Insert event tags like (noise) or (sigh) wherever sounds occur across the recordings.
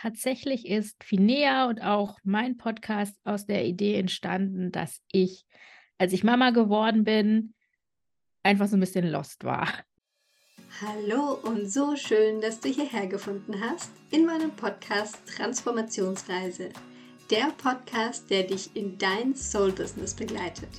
Tatsächlich ist Finea und auch mein Podcast aus der Idee entstanden, dass ich, als ich Mama geworden bin, einfach so ein bisschen lost war. Hallo und so schön, dass du hierher gefunden hast in meinem Podcast Transformationsreise. Der Podcast, der dich in dein Soul-Business begleitet.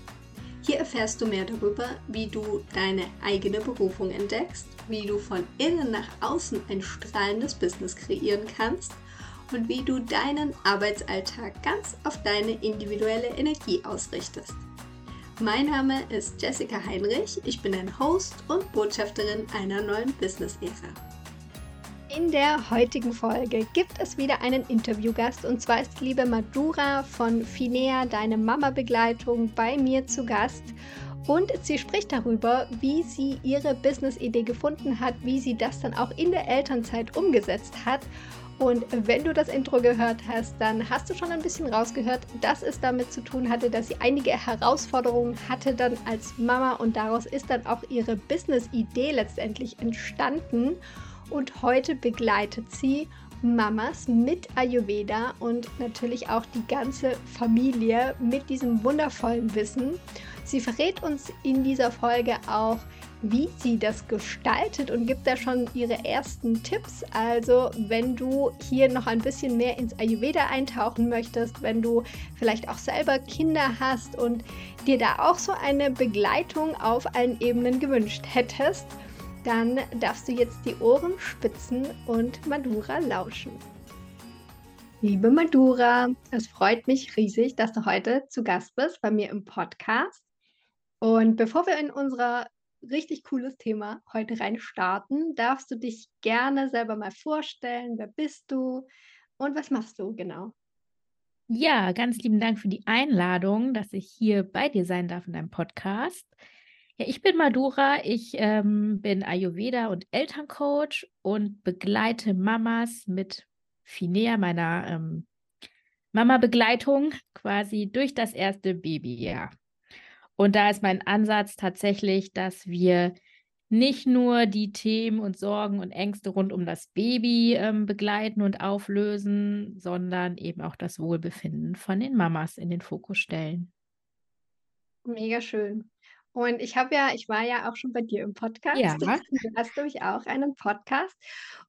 Hier erfährst du mehr darüber, wie du deine eigene Berufung entdeckst, wie du von innen nach außen ein strahlendes Business kreieren kannst – und wie du deinen Arbeitsalltag ganz auf deine individuelle Energie ausrichtest. Mein Name ist Jessica Heinrich, ich bin ein Host und Botschafterin einer neuen Business-Ära. In der heutigen Folge gibt es wieder einen Interviewgast und zwar ist liebe Madura von Finea, deine Mama-Begleitung, bei mir zu Gast. Und sie spricht darüber, wie sie ihre Business-Idee gefunden hat, wie sie das dann auch in der Elternzeit umgesetzt hat und wenn du das Intro gehört hast, dann hast du schon ein bisschen rausgehört, dass es damit zu tun hatte, dass sie einige Herausforderungen hatte dann als Mama und daraus ist dann auch ihre Business-Idee letztendlich entstanden. Und heute begleitet sie Mamas mit Ayurveda und natürlich auch die ganze Familie mit diesem wundervollen Wissen. Sie verrät uns in dieser Folge auch, wie sie das gestaltet und gibt da schon ihre ersten Tipps. Also, wenn du hier noch ein bisschen mehr ins Ayurveda eintauchen möchtest, wenn du vielleicht auch selber Kinder hast und dir da auch so eine Begleitung auf allen Ebenen gewünscht hättest, dann darfst du jetzt die Ohren spitzen und Madura lauschen. Liebe Madura, es freut mich riesig, dass du heute zu Gast bist bei mir im Podcast. Und bevor wir in unserer richtig cooles Thema heute rein starten. Darfst du dich gerne selber mal vorstellen? Wer bist du und was machst du genau? Ja, ganz lieben Dank für die Einladung, dass ich hier bei dir sein darf in deinem Podcast. Ja, ich bin Madura, ich ähm, bin Ayurveda und Elterncoach und begleite Mamas mit Finea, meiner ähm, Mama-Begleitung, quasi durch das erste Babyjahr. Und da ist mein Ansatz tatsächlich, dass wir nicht nur die Themen und Sorgen und Ängste rund um das Baby ähm, begleiten und auflösen, sondern eben auch das Wohlbefinden von den Mamas in den Fokus stellen. Mega schön. Und ich habe ja ich war ja auch schon bei dir im Podcast. Ja. (laughs) Du hast nämlich auch einen Podcast.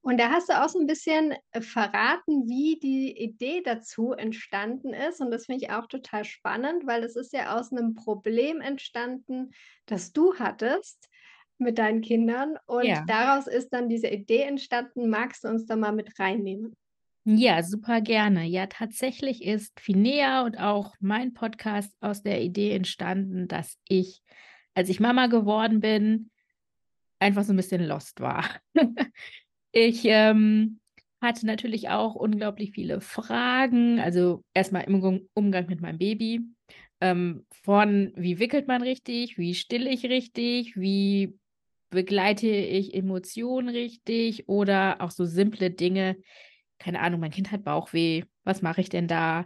Und da hast du auch so ein bisschen, äh, verraten, wie die Idee dazu entstanden ist. Und das finde ich auch total spannend, weil es ist ja aus einem Problem entstanden, das du hattest mit deinen Kindern. Und Ja. daraus ist dann diese Idee entstanden. Magst du uns da mal mit reinnehmen? Ja, super gerne. Ja, tatsächlich ist Finea und auch mein Podcast aus der Idee entstanden, dass ich als ich Mama geworden bin, einfach so ein bisschen lost war. (laughs) ich ähm, hatte natürlich auch unglaublich viele Fragen. Also erstmal im Umgang mit meinem Baby. Ähm, von wie wickelt man richtig, wie still ich richtig, wie begleite ich Emotionen richtig oder auch so simple Dinge. Keine Ahnung, mein Kind hat Bauchweh, was mache ich denn da?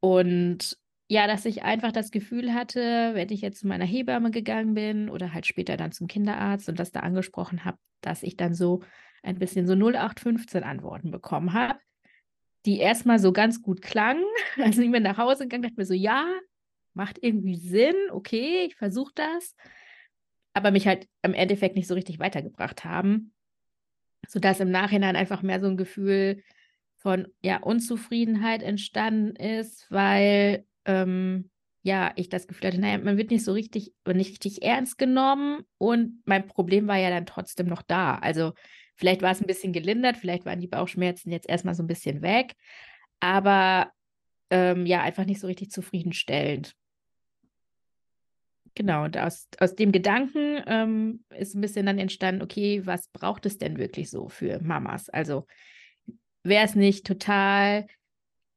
Und ja, dass ich einfach das Gefühl hatte, wenn ich jetzt zu meiner Hebamme gegangen bin oder halt später dann zum Kinderarzt und das da angesprochen habe, dass ich dann so ein bisschen so 0815 Antworten bekommen habe, die erstmal so ganz gut klangen. (laughs) Also ich bin nach Hause gegangen, dachte mir so, ja, macht irgendwie Sinn, okay, ich versuche das, aber mich halt im Endeffekt nicht so richtig weitergebracht haben, sodass im Nachhinein einfach mehr so ein Gefühl von ja Unzufriedenheit entstanden ist, weil ähm, ja, ich das Gefühl hatte, naja, man wird nicht so richtig nicht richtig ernst genommen und mein Problem war ja dann trotzdem noch da. Also vielleicht war es ein bisschen gelindert, vielleicht waren die Bauchschmerzen jetzt erstmal so ein bisschen weg, aber ähm, ja, einfach nicht so richtig zufriedenstellend. Genau, und aus, aus dem Gedanken ähm, ist ein bisschen dann entstanden, okay, was braucht es denn wirklich so für Mamas? Also wäre es nicht total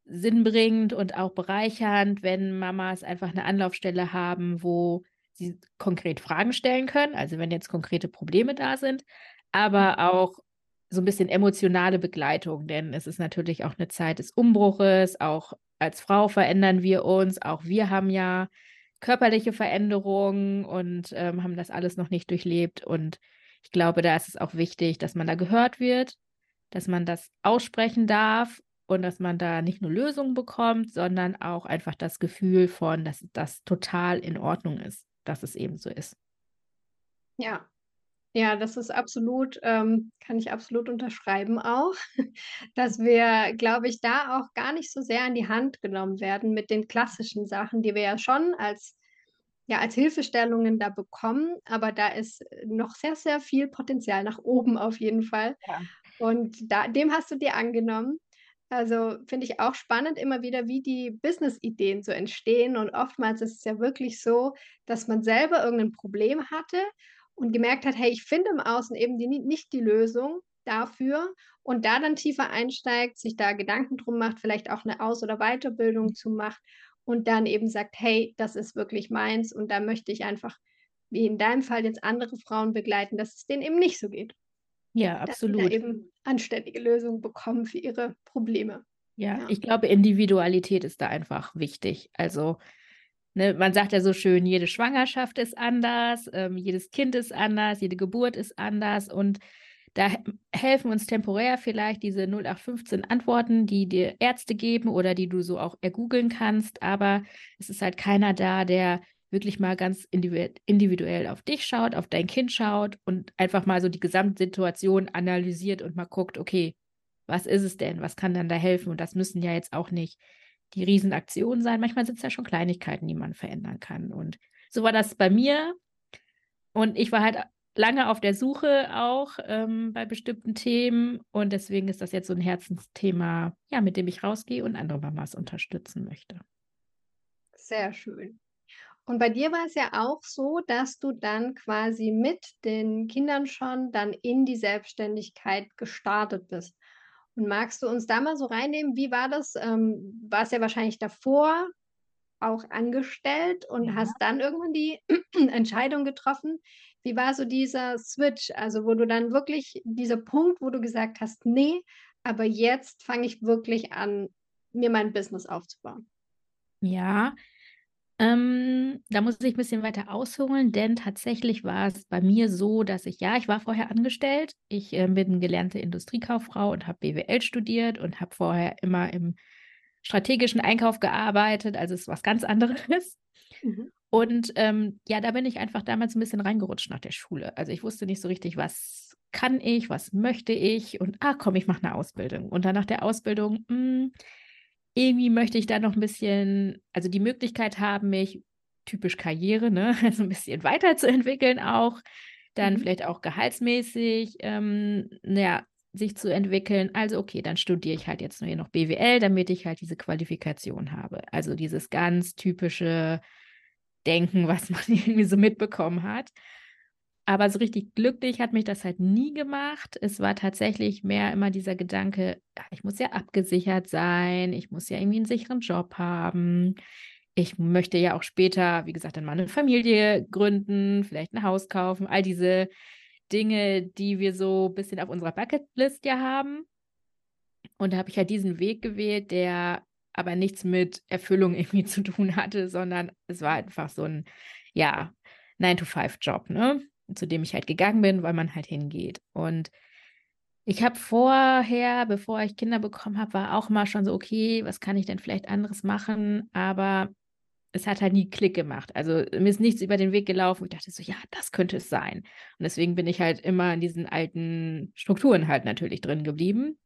sinnbringend und auch bereichernd, wenn Mamas einfach eine Anlaufstelle haben, wo sie konkret Fragen stellen können, also wenn jetzt konkrete Probleme da sind, aber mhm. auch so ein bisschen emotionale Begleitung, denn es ist natürlich auch eine Zeit des Umbruches, auch als Frau verändern wir uns, auch wir haben ja körperliche Veränderungen und ähm, haben das alles noch nicht durchlebt und ich glaube, da ist es auch wichtig, dass man da gehört wird, dass man das aussprechen darf und dass man da nicht nur Lösungen bekommt, sondern auch einfach das Gefühl von, dass das total in Ordnung ist, dass es eben so ist. Ja, ja, das ist absolut ähm, kann ich absolut unterschreiben auch, (laughs) dass wir, glaube ich, da auch gar nicht so sehr an die Hand genommen werden mit den klassischen Sachen, die wir ja schon als ja, als Hilfestellungen da bekommen, aber da ist noch sehr, sehr viel Potenzial nach oben auf jeden Fall. Ja. Und da dem hast du dir angenommen. Also, finde ich auch spannend immer wieder, wie die Business-Ideen so entstehen und oftmals ist es ja wirklich so, dass man selber irgend 'n Problem hatte und gemerkt hat: „Hey, ich finde im Außen eben die ni nicht die Lösung dafür“ und da dann tiefer einsteigt, sich da Gedanken drum macht, vielleicht auch 'ne Aus oder Weiterbildung zu macht und dann eben sagt: „Hey, das ist wirklich meins und da möchte ich einfach, wie in deinem Fall jetzt andere Frauen begleiten, dass es denen eben nicht so geht.“ Ja, Dass sie da absolut. eben anständige Lösungen bekommen für ihre Probleme. Ja, Ja. ich glaube, Individualität ist da einfach wichtig. Also, ne, man sagt ja so schön, jede Schwangerschaft ist anders, ähm, jedes Kind ist anders, jede Geburt ist anders und da he helfen uns temporär vielleicht diese 0815 Antworten, die dir Ärzte geben oder die du so auch ergoogeln kannst, aber es ist halt keiner da, der wirklich mal ganz individu individuell auf dich schaut, auf dein Kind schaut und einfach mal so die Gesamtsituation analysiert und mal guckt: „Okay, was ist es denn? Was kann dann da helfen?“ Und das müssen ja jetzt auch nicht die Riesenaktionen sein. Manchmal sind's ja schon Kleinigkeiten, die man verändern kann. Und so war das bei mir. Und ich war halt lange auf der Suche auch, ähm, bei bestimmten Themen und deswegen ist das jetzt so 'n Herzensthema, ja, mit dem ich rausgehe und andere Mamas unterstützen möchte. Sehr schön. Und bei dir war es ja auch so, dass du dann quasi mit den Kindern schon dann in die Selbstständigkeit gestartet bist. Und magst du uns da mal so reinnehmen, wie war das? Ähm, warst ja wahrscheinlich davor auch angestellt und Ja. hast dann irgendwann die (clears throat) Entscheidung getroffen. Wie war so dieser Switch, also, wo du dann wirklich dieser Punkt, wo du gesagt hast: „Ne, aber jetzt fange ich wirklich an, mir mein Business aufzubauen?“ Ja, ähm, da muss ich bisschen weiter ausholen, denn tatsächlich war es bei mir so, dass ich ja, ich war vorher angestellt. Ich, ähm, bin gelernte Industriekauffrau und habe BWL studiert und habe vorher immer im strategischen Einkauf gearbeitet, also, ist was ganz anderes. Mhm. Und, ähm, ja, da bin ich einfach damals 'n bisschen reingerutscht nach der Schule. Also, ich wusste nicht so richtig, was kann ich, was möchte ich und: „Ah, komm, ich mache 'ne Ausbildung.“ Und dann nach der Ausbildung, hm, irgendwie möchte ich da noch 'n bisschen also, die Möglichkeit haben, mich typisch Karriere, ne, (laughs) so 'n bisschen weiterzuentwickeln auch, dann Mhm. vielleicht auch gehaltsmäßig, ähm, na ja, sich zu entwickeln. Also, okay, dann studiere ich halt jetzt nur hier noch BWL, damit ich halt diese Qualifikation habe. Also, dieses ganz typische Denken, was man (laughs) irgendwie so mitbekommen hat. Aber so richtig glücklich hat mich das halt nie gemacht. Es war tatsächlich mehr immer dieser Gedanke: „Ah, ich muss ja abgesichert sein, ich muss ja irgendwie 'n sicheren Job haben. Ich möchte ja auch später, wie gesagt, dann mal 'ne Familie gründen, vielleicht 'n Haus kaufen“, all diese Dinge, die wir so bisschen auf unserer Bucketlist ja haben. Und da habe ich halt diesen Weg gewählt, der aber nichts mit Erfüllung (laughs) irgendwie zu tun hatte, sondern es war einfach so 'n, ja, Nine-to-five-Job, ne, zu dem ich halt gegangen bin, weil man halt hingeht. Und ich habe vorher, bevor ich Kinder bekommen habe, war auch immer schon so: „Okay, was kann ich denn vielleicht anderes machen?“ Aber es hat halt nie Klick gemacht. Also, mir ist nichts über den Weg gelaufen, ich dachte so: „Ja, das könnte es sein.“ Und deswegen bin ich halt immer in diesen alten Strukturen halt natürlich drin geblieben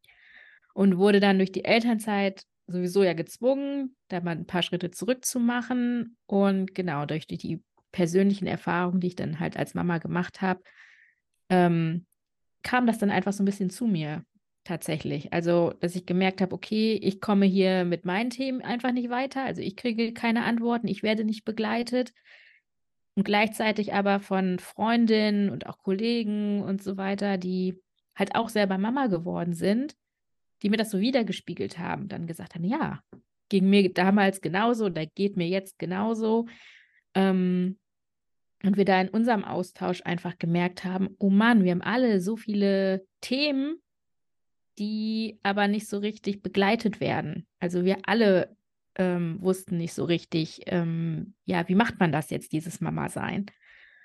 und wurde dann durch die Elternzeit sowieso ja gezwungen, da mal 'n paar Schritte zurück zu machen. Und genau, durch die persönlichen Erfahrungen, die ich dann halt als Mama gemacht habe, ähm, kam das dann einfach so 'n bisschen zu mir tatsächlich. Also, dass ich gemerkt habe: „Okay, ich komme hier mit meinen Themen einfach nicht weiter. Also, ich kriege keine Antworten, ich werde nicht begleitet.“ Und gleichzeitig aber von Freundinnen und auch Kollegen und so weiter, die halt auch selber Mama geworden sind, die mir das so widergespiegelt haben, dann gesagt haben: „Ja, ging mir damals genauso oder geht mir jetzt genauso.“ Ähm, und wir da in unserem Austausch einfach gemerkt haben: „Oh Mann, wir haben alle so viele Themen, die aber nicht so richtig begleitet werden.“ Also, wir alle, ähm, wussten nicht so richtig, ähm, ja, wie macht man das jetzt, dieses Mama-Sein?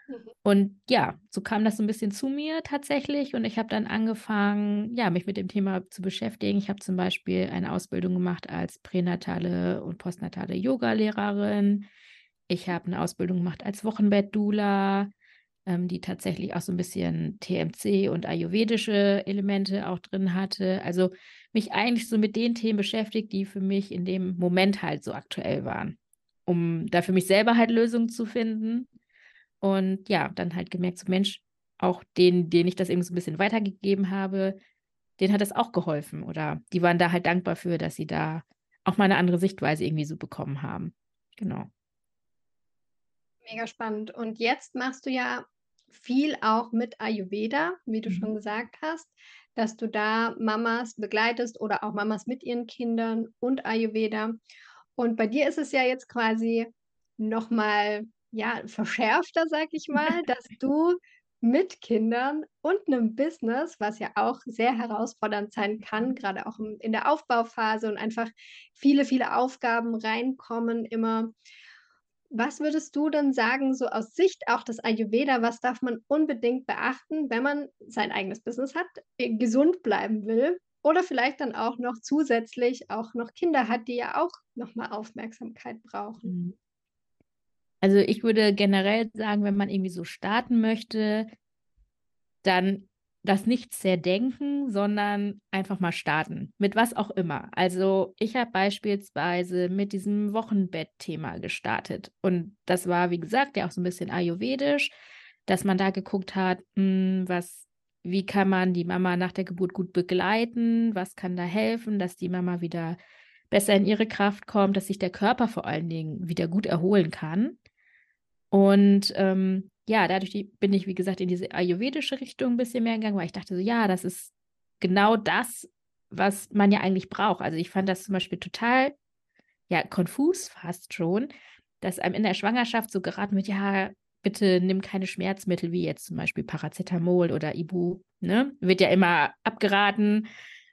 Mhm. Und ja, so kam das so ein bisschen zu mir tatsächlich. Und ich habe dann angefangen, ja, mich mit dem Thema zu beschäftigen. Ich habe zum Beispiel eine Ausbildung gemacht als pränatale und postnatale Yoga-Lehrerin. Ich habe eine Ausbildung gemacht als Wochenbett-Dula, ähm, die tatsächlich auch so ein bisschen TMC und ayurvedische Elemente auch drin hatte. Also mich eigentlich so mit den Themen beschäftigt, die für mich in dem Moment halt so aktuell waren, um da für mich selber halt Lösungen zu finden. Und ja, dann halt gemerkt, so Mensch, auch denen, denen ich das eben so ein bisschen weitergegeben habe, denen hat das auch geholfen. Oder die waren da halt dankbar für, dass sie da auch mal eine andere Sichtweise irgendwie so bekommen haben. Genau. Mega spannend. Und jetzt machst du ja viel auch mit Ayurveda, wie du mhm. schon gesagt hast, dass du da Mamas begleitest oder auch Mamas mit ihren Kindern und Ayurveda. Und bei dir ist es ja jetzt quasi nochmal ja, verschärfter, sag ich (laughs) mal, dass du mit Kindern und einem Business, was ja auch sehr herausfordernd sein kann, gerade auch in der Aufbauphase und einfach viele, viele Aufgaben reinkommen immer was würdest du denn sagen, so aus Sicht auch des Ayurveda, was darf man unbedingt beachten, wenn man sein eigenes Business hat, äh, gesund bleiben will oder vielleicht dann auch noch zusätzlich auch noch Kinder hat, die ja auch nochmal Aufmerksamkeit brauchen? Mhm. Also ich würde generell sagen, wenn man irgendwie so starten möchte, dann das nicht zerdenken, sondern einfach mal starten. Mit was auch immer. Also ich habe beispielsweise mit diesem Wochenbett-Thema gestartet. Und das war, wie gesagt, ja auch so ein bisschen ayurvedisch, dass man da geguckt hat, mh, hm, was, wie kann man die Mama nach der Geburt gut begleiten, was kann da helfen, dass die Mama wieder besser in ihre Kraft kommt, dass sich der Körper vor allen Dingen wieder gut erholen kann. Und ähm, ja, dadurch bin ich, wie gesagt, in diese ayurvedische Richtung ein bisschen mehr gegangen, weil ich dachte so, ja, das ist genau das, was man ja eigentlich braucht. Also ich fand das zum Beispiel total, ja, konfus fast schon, dass einem in der Schwangerschaft so geraten wird, ja, bitte nimm keine Schmerzmittel wie jetzt zum Beispiel Paracetamol oder Ibu, ne? Wird ja immer abgeraten.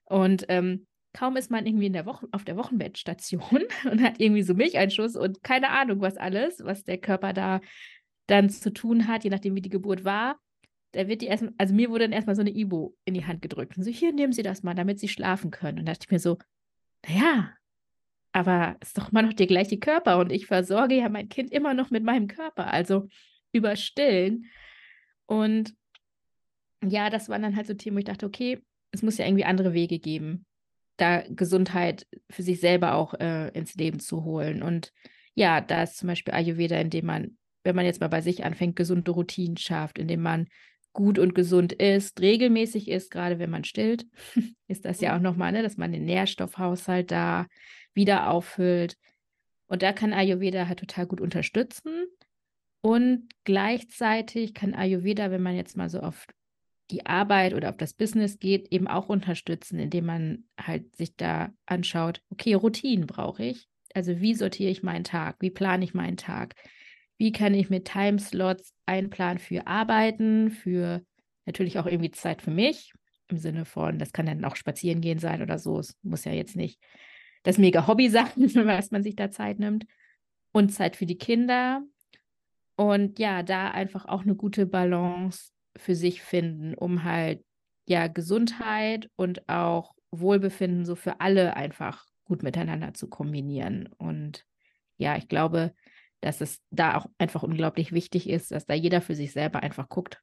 Und ähm, kaum ist man irgendwie in der Woche, auf der Wochenbettstation (laughs) und hat irgendwie so Milcheinschuss und keine Ahnung, was alles, was der Körper da dann zu tun hat, je nachdem, wie die Geburt war. Da wird die erstmal, also mir wurde dann erstmal so eine Ibo in die Hand gedrückt. Und so, hier, nehmen Sie das mal, damit Sie schlafen können. Und da dachte ich mir so, naja, aber ist doch immer noch der gleiche Körper und ich versorge ja mein Kind immer noch mit meinem Körper, also über Stillen. Und ja, das waren dann halt so Themen, wo ich dachte, okay, es muss ja irgendwie andere Wege geben, da Gesundheit für sich selber auch äh, ins Leben zu holen. Und ja, da ist zum Beispiel Ayurveda, indem man wenn man jetzt mal bei sich anfängt, gesunde Routinen schafft, indem man gut und gesund isst, regelmäßig isst, gerade wenn man stillt, (laughs) ist das ja auch nochmal, ne, dass man den Nährstoffhaushalt da wieder auffüllt. Und da kann Ayurveda halt total gut unterstützen. Und gleichzeitig kann Ayurveda, wenn man jetzt mal so auf die Arbeit oder auf das Business geht, eben auch unterstützen, indem man halt sich da anschaut, okay, Routinen brauche ich. Also wie sortiere ich meinen Tag? Wie plane ich meinen Tag? Wie kann ich mit Timeslots einplanen für Arbeiten, für natürlich auch irgendwie Zeit für mich, im Sinne von, das kann dann auch spazieren gehen sein oder so. Es muss ja jetzt nicht das mega Hobby (laughs) sein, was man sich da Zeit nimmt. Und Zeit für die Kinder. Und ja, da einfach auch eine gute Balance für sich finden, um halt ja Gesundheit und auch Wohlbefinden so für alle einfach gut miteinander zu kombinieren. Und ja, ich glaube, dass es da auch einfach unglaublich wichtig ist, dass da jeder für sich selber einfach guckt,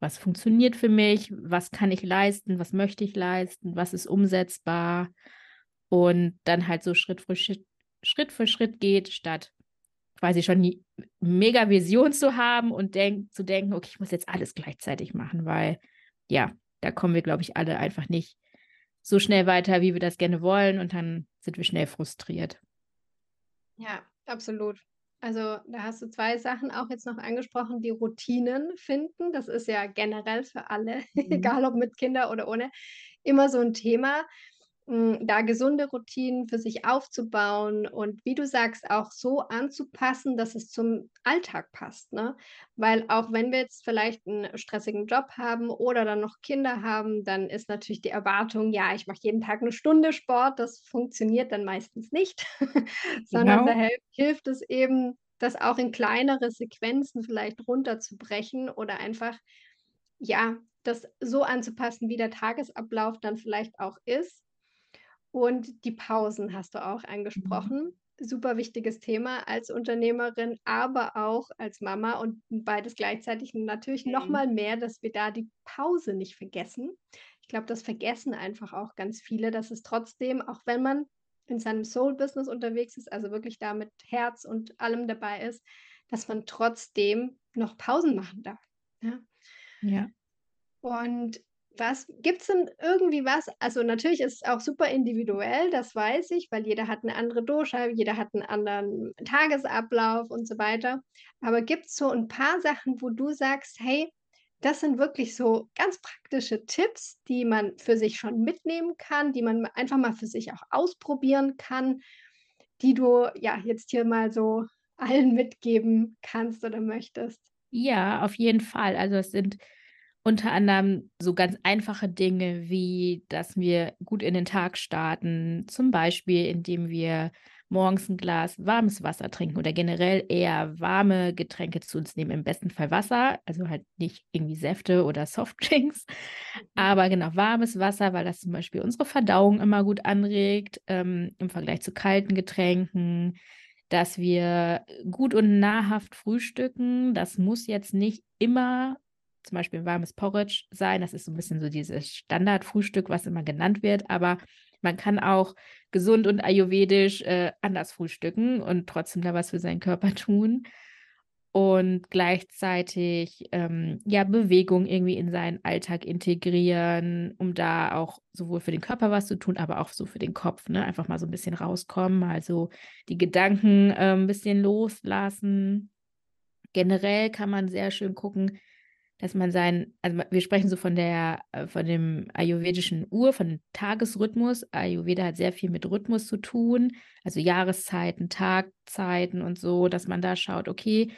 was funktioniert für mich, was kann ich leisten, was möchte ich leisten, was ist umsetzbar? Und dann halt so Schritt für Schritt, Schritt, für Schritt geht, statt quasi schon die mega Vision zu haben und denk, zu denken, okay, ich muss jetzt alles gleichzeitig machen, weil ja, da kommen wir, glaube ich, alle einfach nicht so schnell weiter, wie wir das gerne wollen und dann sind wir schnell frustriert. Ja, absolut. Also da hast du zwei Sachen auch jetzt noch angesprochen, die Routinen finden. Das ist ja generell für alle, (laughs) mhm. egal ob mit Kindern oder ohne, immer so ein Thema. Da gesunde Routinen für sich aufzubauen und wie du sagst, auch so anzupassen, dass es zum Alltag passt. Ne? Weil auch wenn wir jetzt vielleicht einen stressigen Job haben oder dann noch Kinder haben, dann ist natürlich die Erwartung, ja, ich mache jeden Tag eine Stunde Sport. Das funktioniert dann meistens nicht, (laughs) sondern genau. da hilft es eben, das auch in kleinere Sequenzen vielleicht runterzubrechen oder einfach, ja, das so anzupassen, wie der Tagesablauf dann vielleicht auch ist. Und die Pausen hast du auch Mhm. angesprochen. Super wichtiges Thema als Unternehmerin, aber auch als Mama und beides gleichzeitig natürlich Mhm. mal mehr, dass wir da die Pause nicht vergessen. Ich glaube, das vergessen einfach auch ganz viele, dass es trotzdem, auch wenn man in seinem Soul-Business unterwegs ist, also wirklich da mit Herz und allem dabei ist, dass man trotzdem noch Pausen machen darf, ja? Ja. Und was gibt's denn irgendwie was also, natürlich ist es auch super individuell, das weiß ich, weil jeder hat 'ne andere Dosha, jeder hat 'n anderen Tagesablauf und so weiter. Aber gibt's so 'n paar Sachen, wo du sagst: „Hey, das sind wirklich so ganz praktische Tipps, die man für sich schon mitnehmen kann, die man einfach mal für sich auch ausprobieren kann, die du, ja, jetzt hier mal so allen mitgeben kannst oder möchtest?“ Ja, auf jeden Fall. Also, es sind unter anderem so ganz einfache Dinge, wie dass wir gut in den Tag starten, zum Beispiel, indem wir morgens 'n Glas warmes Wasser trinken oder generell eher warme Getränke zu uns nehmen, im besten Fall Wasser, also halt nicht irgendwie Säfte oder (laughs) Softdrinks, aber genau, warmes Wasser, weil das zum Beispiel unsere Verdauung immer gut anregt, ähm, im Vergleich zu kalten Getränken, dass wir gut und nahrhaft frühstücken. Das muss jetzt nicht immer zum Beispiel 'n warmes Porridge sein. Das ist so 'n bisschen so dieses Standardfrühstück, was immer genannt wird, aber man kann auch gesund und ayurvedisch, äh, anders frühstücken und trotzdem da was für seinen Körper (laughs) tun. Und gleichzeitig, ähm, ja, Bewegung irgendwie in seinen Alltag integrieren, um da auch sowohl für den Körper was zu tun, aber auch so für den Kopf, ne? Einfach mal so 'n bisschen rauskommen, also die Gedanken, ähm, bisschen loslassen. Generell kann man sehr schön gucken, dass man sein also wir sprechen so von der äh, von dem ayurvedischen Uhr, von dem Tagesrhythmus. Ayurveda hat sehr viel mit Rhythmus zu tun, also Jahreszeiten, Tagzeiten und so, dass man da schaut: „Okay“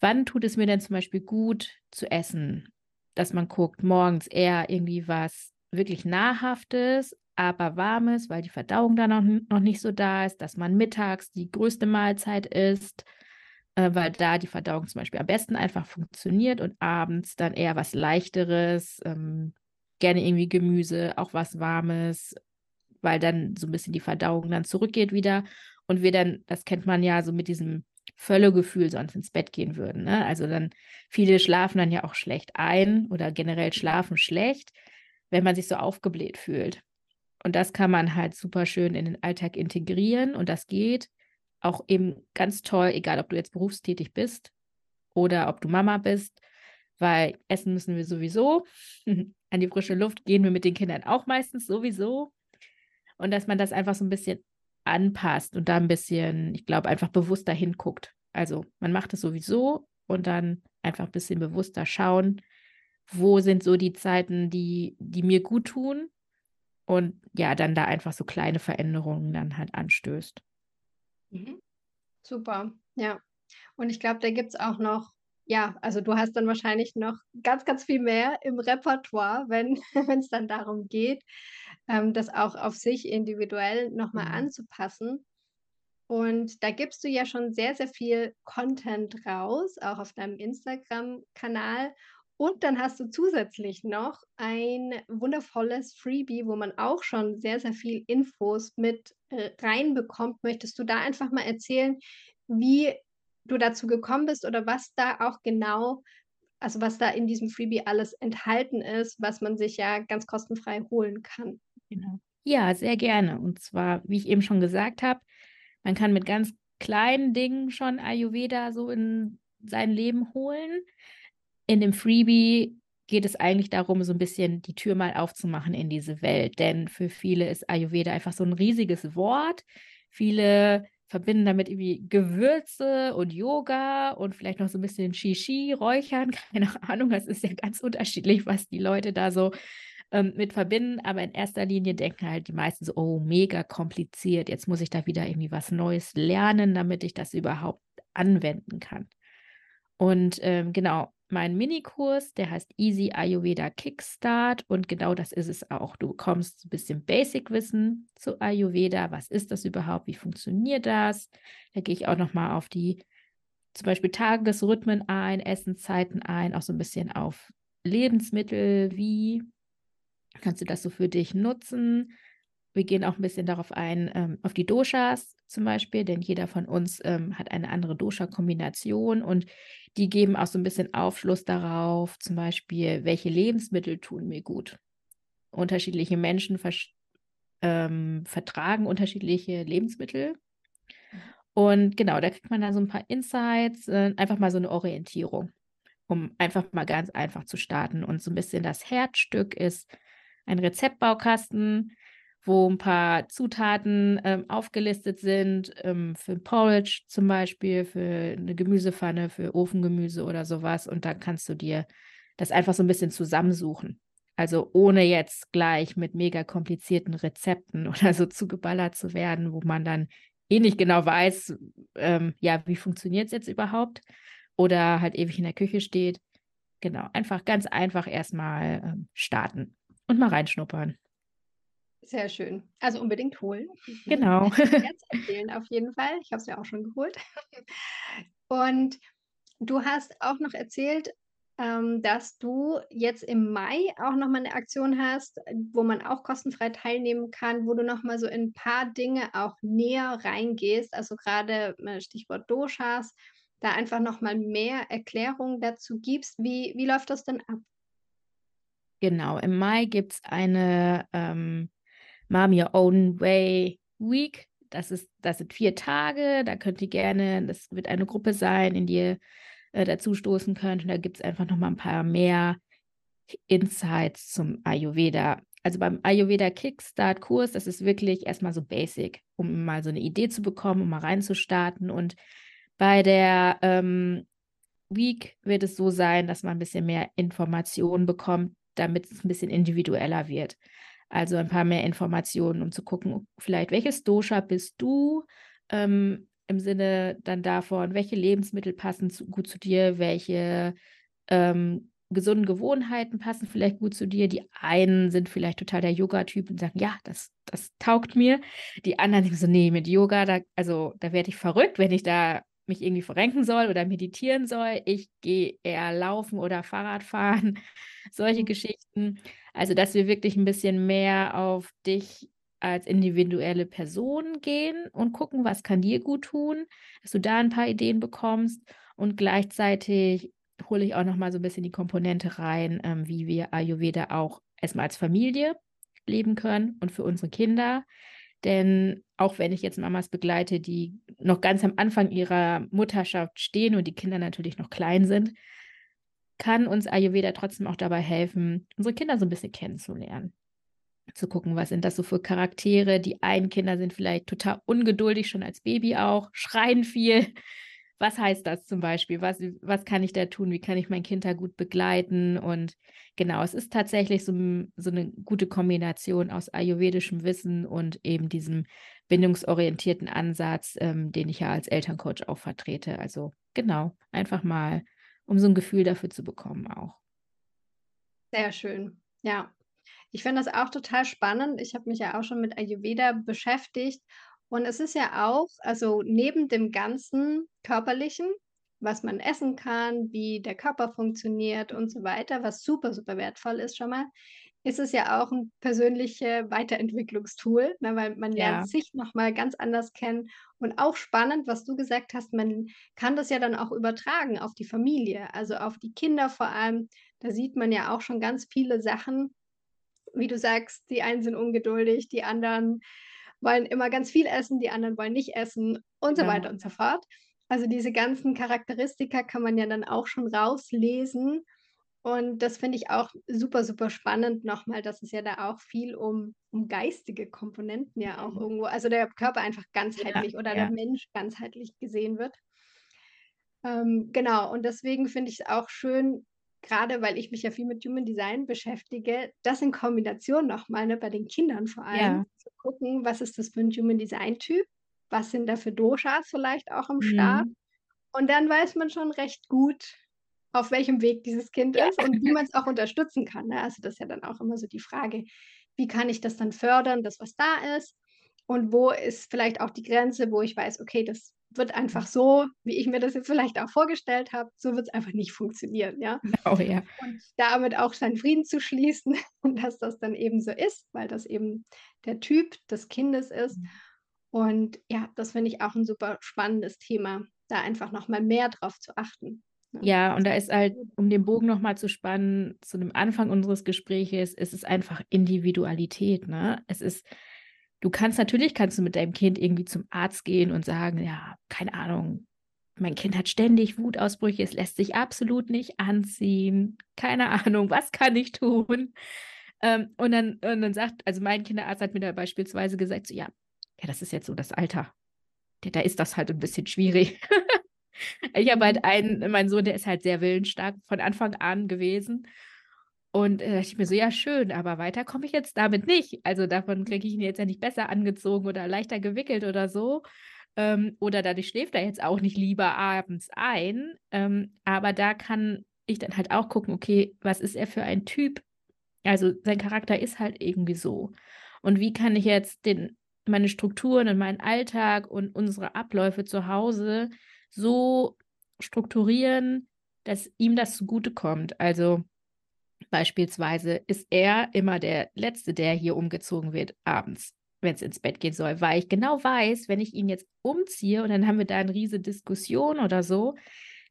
„wann tut es mir denn zum Beispiel gut zu essen?“ Dass man guckt, morgens eher irgendwie was wirklich Nahrhaftes, aber Warmes, weil die Verdauung da noch noch nicht so da ist, dass man mittags die größte Mahlzeit isst, äh, weil da die Verdauung zum Beispiel am besten einfach funktioniert und abends dann eher was Leichteres, ähm, gerne irgendwie Gemüse, auch was Warmes, weil dann so 'n bisschen die Verdauung dann zurückgeht wieder und wir dann das kennt man ja, so mit diesem Völlegefühl sonst ins Bett gehen würden, ne? Also, dann viele schlafen dann ja auch schlecht ein oder generell schlafen schlecht, wenn man sich so aufgebläht fühlt. Und das kann man halt super schön in den Alltag integrieren und das geht auch eben ganz toll, egal ob du jetzt berufstätig bist oder ob du Mama bist, weil essen müssen wir sowieso. (laughs) An die frische Luft gehen wir mit den Kindern auch meistens sowieso. Und dass man das einfach so 'n bisschen anpasst und da 'n bisschen, ich glaube, einfach bewusster hinguckt. Also, man macht es sowieso und dann einfach bisschen bewusster schauen: „Wo sind so die Zeiten, die die mir guttun?“ Und ja, dann da einfach so kleine Veränderungen dann halt anstößt. Mhm. Super, ja. Und ich glaube, da gibt's auch noch ja, also, du hast dann wahrscheinlich noch ganz, ganz viel mehr im Repertoire, wenn (laughs) wenn's dann darum geht, ähm, das auch auf sich individuell noch mal Genau. anzupassen. Und da gibst du ja schon sehr, sehr viel Content raus, auch auf deinem Instagram-Kanal. Und dann hast du zusätzlich noch ein wundervolles Freebie, wo man auch schon sehr, sehr viel Infos mit, äh, reinbekommt. Möchtest du da einfach mal erzählen, wie du dazu gekommen bist oder was da auch genau also, was da in diesem Freebie alles enthalten ist, was man sich ja ganz kostenfrei holen kann? Genau. Ja, sehr gerne. Und zwar, wie ich eben schon gesagt habe, man kann mit ganz kleinen Dingen schon Ayurveda so in sein Leben holen. In dem Freebie geht es eigentlich darum, so 'n bisschen die Tür mal aufzumachen in diese Welt, denn für viele ist Ayurveda einfach so 'n riesiges Wort. Viele verbinden damit irgendwie Gewürze und Yoga und vielleicht noch so 'n bisschen Shishi, Räuchern, (laughs) keine Ahnung. Das ist ja ganz unterschiedlich, was die Leute da so, ähm, mit verbinden. Aber in erster Linie denken halt die meisten so: „Oh, mega kompliziert. Jetzt muss ich da wieder irgendwie was Neues lernen, damit ich das überhaupt anwenden kann.“ Und, ähm, genau, meinen Minikurs, der heißt Easy Ayurveda Kickstart und genau das ist es auch. Du bekommst ein bisschen Basic-Wissen zu Ayurveda. Was ist das überhaupt? Wie funktioniert das? Da gehe ich auch nochmal auf die zum Beispiel Tagesrhythmen ein, Essenszeiten ein, auch so ein bisschen auf Lebensmittel, wie kannst du das so für dich nutzen? Wir gehen auch ein bisschen darauf ein, ähm, auf die Doshas zum Beispiel, denn jeder von uns ähm, hat eine andere Dosha-Kombination und die geben auch so ein bisschen Aufschluss darauf, zum Beispiel, welche Lebensmittel tun mir gut. Unterschiedliche Menschen ähm, vertragen unterschiedliche Lebensmittel. Und genau, da kriegt man dann so ein paar Insights, äh, einfach mal so eine Orientierung, um einfach mal ganz einfach zu starten. Und so ein bisschen das Herzstück ist ein Rezeptbaukasten, wo ein paar Zutaten ähm, aufgelistet sind, ähm, für Porridge zum Beispiel, für eine Gemüsepfanne, für Ofengemüse oder sowas. Und dann kannst du dir das einfach so ein bisschen zusammensuchen. Also ohne jetzt gleich mit mega komplizierten Rezepten (laughs) oder so zugeballert zu werden, wo man dann eh nicht genau weiß, ähm, ja, wie funktioniert es jetzt überhaupt oder halt ewig in der Küche steht. Genau, einfach ganz einfach erstmal ähm, starten und mal reinschnuppern. Sehr schön. Also unbedingt holen. (laughs) Genau. (laughs) Jetzt empfehlen auf jeden Fall. Ich habe es ja auch schon geholt. (laughs) Und du hast auch noch erzählt, ähm, dass du jetzt im Mai auch nochmal eine Aktion hast, wo man auch kostenfrei teilnehmen kann, wo du nochmal so in ein paar Dinge auch näher reingehst. Also gerade äh, Stichwort Doshas, da einfach nochmal mehr Erklärung dazu gibst. Wie, wie läuft das denn ab? Genau, im Mai gibt es eine ähm, Mom Your Own Way Week. Das, ist, das sind vier Tage. Da könnt ihr gerne, das wird eine Gruppe sein, in die ihr äh, dazu stoßen könnt. Und da gibt es einfach noch mal ein paar mehr Insights zum Ayurveda. Also beim Ayurveda Kickstart Kurs, das ist wirklich erstmal so basic, um mal so eine Idee zu bekommen, um mal reinzustarten. Und bei der ähm, Week wird es so sein, dass man ein bisschen mehr Informationen bekommt, damit es ein bisschen individueller wird. Also ein paar mehr Informationen, um zu gucken, vielleicht welches Dosha bist du, ähm, im Sinne dann davon, welche Lebensmittel passen zu, gut zu dir, welche ähm, gesunden Gewohnheiten passen vielleicht gut zu dir. Die einen sind vielleicht total der Yoga-Typ und sagen, ja, das, das taugt mir. Die anderen sind so, nee, mit Yoga, da, also da werde ich verrückt, wenn ich da mich irgendwie verrenken soll oder meditieren soll. Ich gehe eher laufen oder Fahrrad fahren, (laughs) solche mhm. Geschichten. Also, dass wir wirklich ein bisschen mehr auf dich als individuelle Person gehen und gucken, was kann dir gut tun, dass du da ein paar Ideen bekommst und gleichzeitig hole ich auch noch mal so ein bisschen die Komponente rein, ähm, wie wir Ayurveda auch erstmal als Familie leben können und für unsere Kinder. Denn auch wenn ich jetzt Mamas begleite, die noch ganz am Anfang ihrer Mutterschaft stehen und die Kinder natürlich noch klein sind, kann uns Ayurveda trotzdem auch dabei helfen, unsere Kinder so ein bisschen kennenzulernen. Zu gucken, was sind das so für Charaktere. Die einen Kinder sind vielleicht total ungeduldig, schon als Baby auch, schreien viel. Was heißt das zum Beispiel? Was, was kann ich da tun? Wie kann ich mein Kind da gut begleiten? Und genau, es ist tatsächlich so, so eine gute Kombination aus ayurvedischem Wissen und eben diesem bindungsorientierten Ansatz, ähm, den ich ja als Elterncoach auch vertrete. Also genau, einfach mal um so ein Gefühl dafür zu bekommen auch. Sehr schön. Ja, ich finde das auch total spannend. Ich habe mich ja auch schon mit Ayurveda beschäftigt. Und es ist ja auch, also neben dem ganzen körperlichen, was man essen kann, wie der Körper funktioniert und so weiter, was super, super wertvoll ist schon mal, ist es ja auch ein persönliches Weiterentwicklungstool, ne, weil man lernt Ja. sich nochmal ganz anders kennen. Und auch spannend, was du gesagt hast, man kann das ja dann auch übertragen auf die Familie, also auf die Kinder vor allem. Da sieht man ja auch schon ganz viele Sachen, wie du sagst, die einen sind ungeduldig, die anderen wollen immer ganz viel essen, die anderen wollen nicht essen und so Genau. weiter und so fort. Also diese ganzen Charakteristika kann man ja dann auch schon rauslesen und das finde ich auch super, super spannend nochmal, dass es ja da auch viel um, um geistige Komponenten ja auch Mhm. irgendwo, also der Körper einfach Ja, ganzheitlich oder der ja. Mensch ganzheitlich gesehen wird. Ähm, genau, und deswegen finde ich es auch schön, gerade weil ich mich ja viel mit Human Design beschäftige, das in Kombination nochmal, ne, bei den Kindern vor allem, Ja. zu gucken, was ist das für ein Human Design Typ, was sind da für Doshas vielleicht auch am Start. Mhm. Und dann weiß man schon recht gut, auf welchem Weg dieses Kind ja. ist und wie man es auch unterstützen kann. Ne? Also das ist ja dann auch immer so die Frage, wie kann ich das dann fördern, das was da ist und wo ist vielleicht auch die Grenze, wo ich weiß, okay, das wird einfach so, wie ich mir das jetzt vielleicht auch vorgestellt habe, so wird es einfach nicht funktionieren, ja. Oh, ja. Und damit auch seinen Frieden zu schließen (laughs) und dass das dann eben so ist, weil das eben der Typ des Kindes ist. Mhm. Und ja, das finde ich auch ein super spannendes Thema, da einfach nochmal mehr drauf zu achten. Ne? Ja, und da ist halt, um den Bogen nochmal zu spannen, zu dem Anfang unseres Gespräches, ist es einfach Individualität, ne? Es ist, du kannst natürlich, kannst du mit deinem Kind irgendwie zum Arzt gehen und sagen, ja, keine Ahnung, mein Kind hat ständig Wutausbrüche, es lässt sich absolut nicht anziehen, keine Ahnung, was kann ich tun? Ähm, und, dann, und dann sagt, also mein Kinderarzt hat mir da beispielsweise gesagt, so, ja, ja, das ist jetzt so das Alter. Da ist das halt ein bisschen schwierig. (laughs) ich habe halt einen, mein Sohn, der ist halt sehr willensstark von Anfang an gewesen. Und äh, dachte ich mir so, ja, schön, aber weiter komme ich jetzt damit nicht. Also davon kriege ich ihn jetzt ja nicht besser angezogen oder leichter gewickelt oder so. Ähm, oder dadurch schläft er jetzt auch nicht lieber abends ein. Ähm, aber da kann ich dann halt auch gucken, okay, was ist er für ein Typ? Also sein Charakter ist halt irgendwie so. Und wie kann ich jetzt den meine Strukturen und meinen Alltag und unsere Abläufe zu Hause so strukturieren, dass ihm das zugutekommt. Also beispielsweise ist er immer der Letzte, der hier umgezogen wird abends, wenn es ins Bett gehen soll, weil ich genau weiß, wenn ich ihn jetzt umziehe und dann haben wir da eine riesige Diskussion oder so,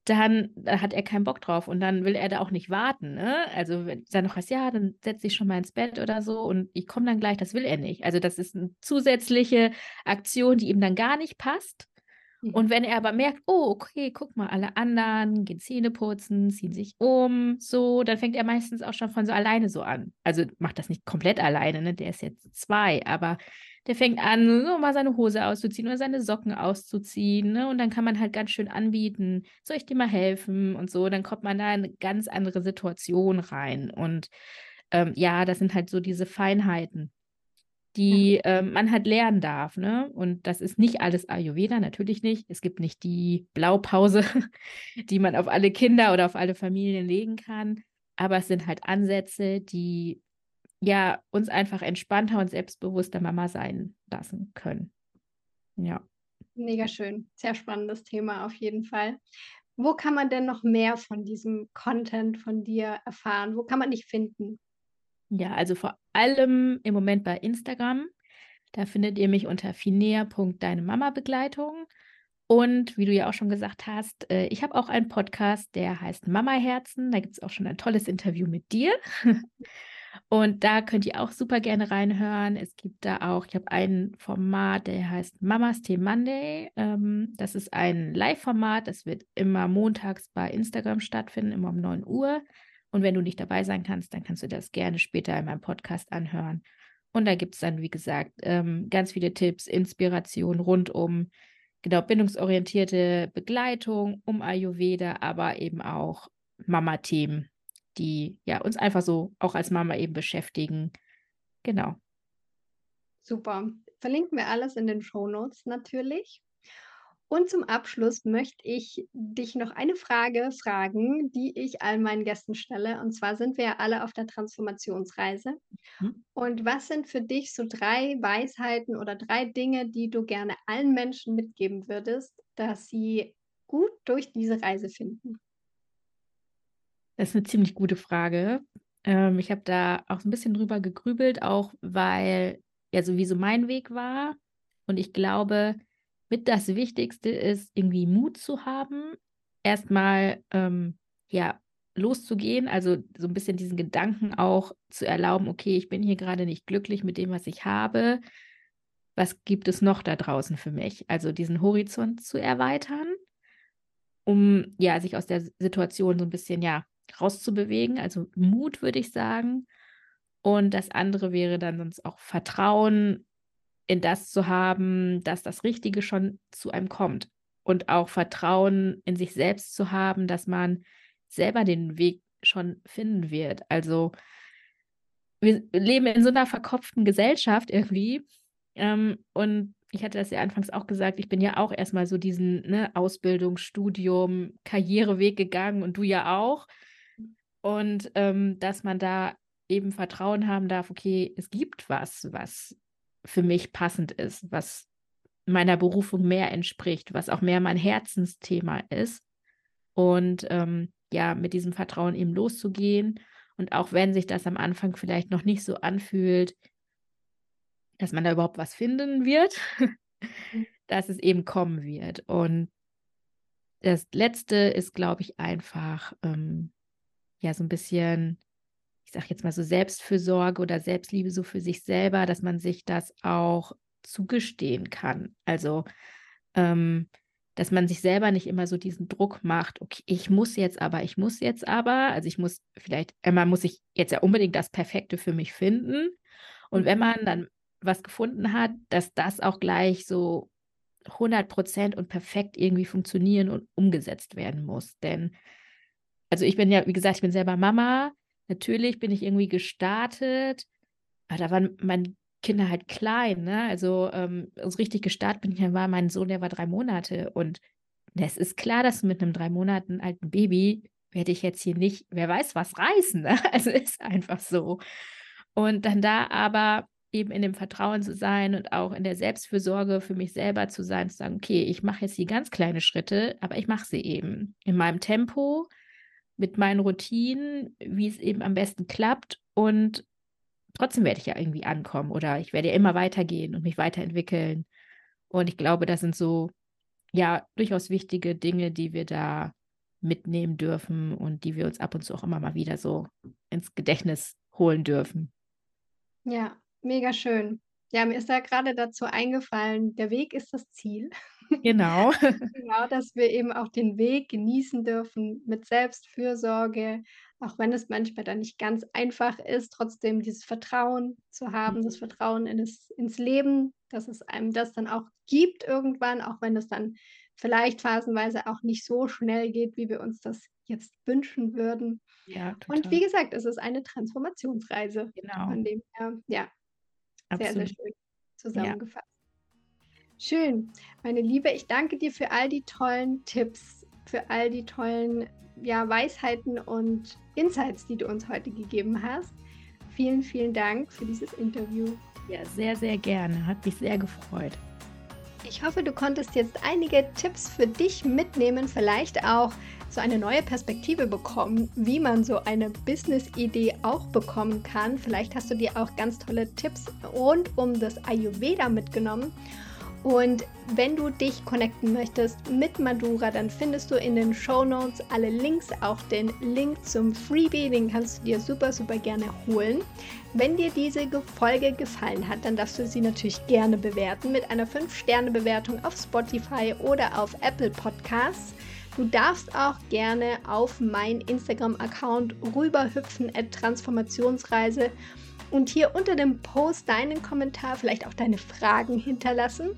dann hat er keinen Bock drauf und dann will er da auch nicht warten. Ne? Also wenn dann noch was, ja, dann setze ich schon mal ins Bett oder so und ich komme dann gleich, das will er nicht. Also das ist eine zusätzliche Aktion, die ihm dann gar nicht passt. Mhm. Und wenn er aber merkt, oh, okay, guck mal, alle anderen gehen Zähne putzen, ziehen sich um, so, dann fängt er meistens auch schon von so alleine so an. Also macht das nicht komplett alleine, ne? Der ist jetzt zwei, aber der fängt an, so mal seine Hose auszuziehen oder seine Socken auszuziehen. Ne? Und dann kann man halt ganz schön anbieten, soll ich dir mal helfen und so. Dann kommt man da in eine ganz andere Situation rein. Und ähm, ja, das sind halt so diese Feinheiten, die ja. ähm, man halt lernen darf. Ne? Und das ist nicht alles Ayurveda, natürlich nicht. Es gibt nicht die Blaupause, (laughs) die man auf alle Kinder oder auf alle Familien legen kann. Aber es sind halt Ansätze, die ja, uns einfach entspannter und selbstbewusster Mama sein lassen können. Ja. Mega schön. Sehr spannendes Thema auf jeden Fall. Wo kann man denn noch mehr von diesem Content von dir erfahren? Wo kann man dich finden? Ja, also vor allem im Moment bei Instagram. Da findet ihr mich unter finea.deine Mama Begleitung. Und wie du ja auch schon gesagt hast, äh, ich habe auch einen Podcast, der heißt Mama Herzen. Da gibt es auch schon ein tolles Interview mit dir. (laughs) Und da könnt ihr auch super gerne reinhören. Es gibt da auch, ich habe ein Format, der heißt Mamas Tea Monday. Ähm, das ist ein Live-Format, das wird immer montags bei Instagram stattfinden, immer um 9 Uhr. Und wenn du nicht dabei sein kannst, dann kannst du das gerne später in meinem Podcast anhören. Und da gibt es dann, wie gesagt, ähm, ganz viele Tipps, Inspiration rund um genau bindungsorientierte Begleitung, um Ayurveda, aber eben auch Mama-Themen die ja uns einfach so auch als Mama eben beschäftigen. Genau. Super. Verlinken wir alles in den Show Notes natürlich. Und zum Abschluss möchte ich dich noch eine Frage fragen, die ich all meinen Gästen stelle. Und zwar sind wir ja alle auf der Transformationsreise. Mhm. Und was sind für dich so drei Weisheiten oder drei Dinge, die du gerne allen Menschen mitgeben würdest, dass sie gut durch diese Reise finden? Das ist eine ziemlich gute Frage. Ähm, ich habe da auch ein bisschen drüber gegrübelt, auch weil ja sowieso mein Weg war. Und ich glaube, mit das Wichtigste ist, irgendwie Mut zu haben, erstmal ähm, ja loszugehen, also so ein bisschen diesen Gedanken auch zu erlauben, okay, ich bin hier gerade nicht glücklich mit dem, was ich habe. Was gibt es noch da draußen für mich? Also diesen Horizont zu erweitern, um ja sich aus der Situation so ein bisschen ja rauszubewegen. Also Mut, würde ich sagen. Und das andere wäre dann sonst auch Vertrauen in das zu haben, dass das Richtige schon zu einem kommt. Und auch Vertrauen in sich selbst zu haben, dass man selber den Weg schon finden wird. Also wir leben in so einer verkopften Gesellschaft irgendwie. Ähm, und ich hatte das ja anfangs auch gesagt, ich bin ja auch erstmal so diesen ne, Ausbildung, Studium, Karriereweg gegangen und du ja auch. Und ähm, dass man da eben Vertrauen haben darf, okay, es gibt was, was für mich passend ist, was meiner Berufung mehr entspricht, was auch mehr mein Herzensthema ist. Und ähm, ja, mit diesem Vertrauen eben loszugehen. Und auch wenn sich das am Anfang vielleicht noch nicht so anfühlt, dass man da überhaupt was finden wird, mhm. (laughs) dass es eben kommen wird. Und das Letzte ist, glaube ich, einfach ähm, ja so ein bisschen, ich sage jetzt mal so Selbstfürsorge oder Selbstliebe so für sich selber, dass man sich das auch zugestehen kann. Also ähm, dass man sich selber nicht immer so diesen Druck macht, okay, ich muss jetzt aber, ich muss jetzt aber, also ich muss vielleicht, man muss sich jetzt ja unbedingt das Perfekte für mich finden. Und wenn man dann was gefunden hat, dass das auch gleich so 100 Prozent und perfekt irgendwie funktionieren und umgesetzt werden muss. Denn, also ich bin ja, wie gesagt, ich bin selber Mama. Natürlich bin ich irgendwie gestartet, aber da waren meine Kinder halt klein, ne? Also, ähm, so richtig gestartet bin ich, war mein Sohn, der war drei Monate. Und es ist klar, dass mit einem drei Monaten alten Baby werde ich jetzt hier nicht, wer weiß was reißen. Ne? (laughs) Also ist einfach so. Und dann da aber eben in dem Vertrauen zu sein und auch in der Selbstfürsorge für mich selber zu sein, zu sagen, okay, ich mache jetzt die ganz kleine Schritte, aber ich mache sie eben in meinem Tempo, mit meinen Routinen, wie es eben am besten klappt und trotzdem werde ich ja irgendwie ankommen oder ich werde ja immer weitergehen und mich weiterentwickeln. Und ich glaube, das sind so, ja, durchaus wichtige Dinge, die wir da mitnehmen dürfen und die wir uns ab und zu auch immer mal wieder so ins Gedächtnis holen dürfen. Ja, Mega schön. Ja, mir ist da gerade dazu eingefallen, der Weg ist das Ziel. Genau. (laughs) (laughs) Genau, dass wir eben auch den Weg genießen dürfen mit Selbstfürsorge, auch wenn es manchmal dann nicht ganz einfach ist, trotzdem dieses Vertrauen zu haben, das mhm. Vertrauen in das, ins Leben, dass es einem das dann auch gibt irgendwann, auch wenn es dann vielleicht phasenweise auch nicht so schnell geht, wie wir uns das jetzt wünschen würden. Ja, Und wie gesagt, es ist eine Transformationsreise. Genau. Von dem her, ja, sehr, sehr Absolut. schön zusammengefasst. Schön. Meine Liebe, ich danke dir für all die tollen Tipps, für all die tollen ja, Weisheiten und Insights, die du uns heute gegeben hast. Vielen, vielen Dank für dieses Interview. Ja, sehr, sehr gerne. Hat mich sehr gefreut. Ich hoffe, du konntest jetzt einige Tipps für dich mitnehmen, vielleicht auch so eine neue Perspektive bekommen, wie man so eine Business-Idee auch bekommen kann. Vielleicht hast du dir auch ganz tolle Tipps rund um das Ayurveda mitgenommen. Und wenn du dich connecten möchtest mit Madura, dann findest du in den Show Notes alle Links, auch den Link zum Freebie, den kannst du dir super, super gerne holen. Wenn dir diese Folge gefallen hat, dann darfst du sie natürlich gerne bewerten mit einer 5-Sterne-Bewertung auf Spotify oder auf Apple Podcasts. Du darfst auch gerne auf meinen Instagram-Account rüberhüpfen at Transformationsreise und hier unter dem Post deinen Kommentar, vielleicht auch deine Fragen hinterlassen.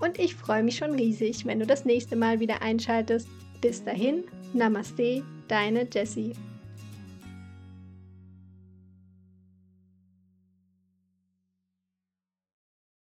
Und ich freue mich schon riesig, wenn du das nächste Mal wieder einschaltest. Bis dahin, Namaste, deine Jessie.